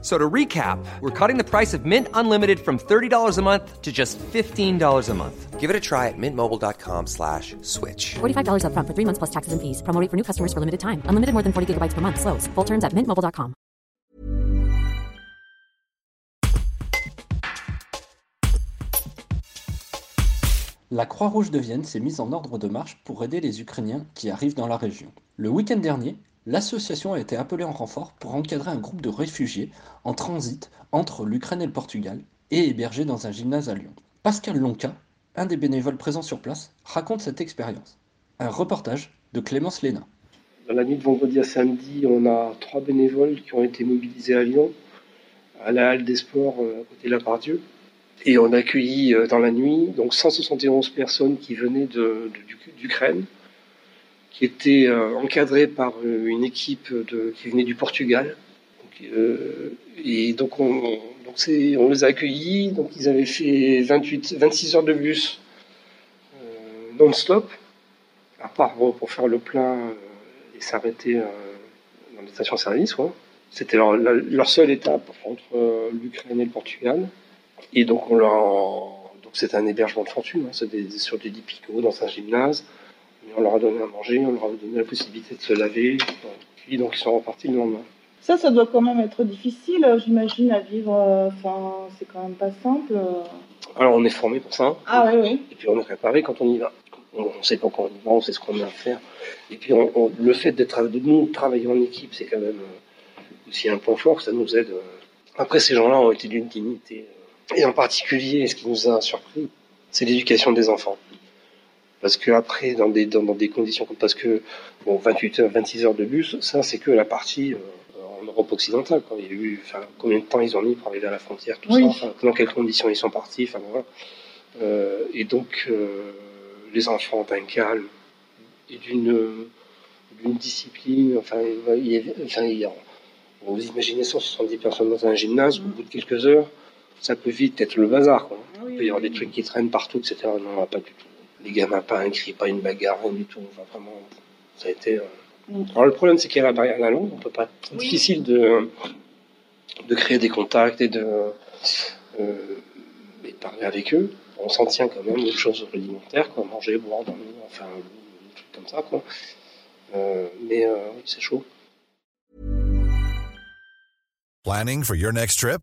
So to recap, we're cutting the price of Mint Unlimited from $30 a month to just $15 a month. Give it a try at mintmobile.com slash switch. $45 upfront for three months plus taxes and fees. Promo rate for new customers for limited time. Unlimited more than 40 gigabytes per month. Slows. Full terms at mintmobile.com. La Croix-Rouge de Vienne s'est mise en ordre de marche pour aider les Ukrainiens qui arrivent dans la région. Le week-end dernier, l'association a été appelée en renfort pour encadrer un groupe de réfugiés en transit entre l'Ukraine et le Portugal et hébergés dans un gymnase à Lyon. Pascal Lonca, un des bénévoles présents sur place, raconte cette expérience. Un reportage de Clémence Léna. Dans la nuit de vendredi à samedi, on a trois bénévoles qui ont été mobilisés à Lyon, à la halle des sports euh, côté de la Pardieu. Et on a accueilli euh, dans la nuit donc 171 personnes qui venaient d'Ukraine, qui étaient euh, encadrées par euh, une équipe qui venait du Portugal. Euh, et donc on, les a accueillis, donc ils avaient fait 28, 26 heures de bus non-stop, à part pour faire le plein et s'arrêter dans les stations-service. C'était leur, seule étape entre l'Ukraine et le Portugal. Et donc on leur donc c'est un hébergement de fortune, hein, sur des lits picots dans un gymnase. On leur a donné à manger, on leur a donné la possibilité de se laver. Puis donc ils sont repartis le lendemain. Ça, ça doit quand même être difficile, euh, j'imagine, à vivre. euh, Enfin, c'est quand même pas simple. euh. Alors on est formé pour ça. Ah oui, oui. Et puis on est préparé quand on y va. On, on sait pas quand on y va, on sait ce qu'on a à faire. Et puis on- on- le fait d'être de nous travailler en équipe, c'est quand même aussi un point fort, ça nous aide. Après ces gens-là ont été d'une dignité. Et en particulier, ce qui nous a surpris, c'est l'éducation des enfants. Parce que après, dans des, dans, dans des conditions comme parce que bon, 28 heures, 26 heures de bus, ça c'est que la partie euh, en Europe occidentale. Quoi. Il y a eu, enfin, combien de temps ils ont mis pour arriver à la frontière, tout Oui. ça, enfin, dans quelles conditions ils sont partis, enfin voilà. Euh, et donc, euh, les enfants d'un calme et d'une d'une discipline. Enfin, il y avait- enfin, il y a- vous imaginez 170 personnes dans un gymnase, au bout de quelques heures, ça peut vite être le bazar. Quoi. Il peut y avoir des trucs qui traînent partout, etc. Non, pas du tout. Les gamins, pas un cri, pas une bagarre, rien du tout. Enfin, vraiment, ça a été. euh, Mm. Alors, le problème, c'est qu'il y a la barrière de la langue. On peut pas. C'est Oui. difficile de, de créer des contacts et de, euh, et de parler avec eux. On s'en tient quand même aux choses rudimentaires, quoi. Manger, boire, dormir, enfin, des trucs comme ça, quoi. Euh, mais euh, oui, c'est chaud. Planning for your next trip?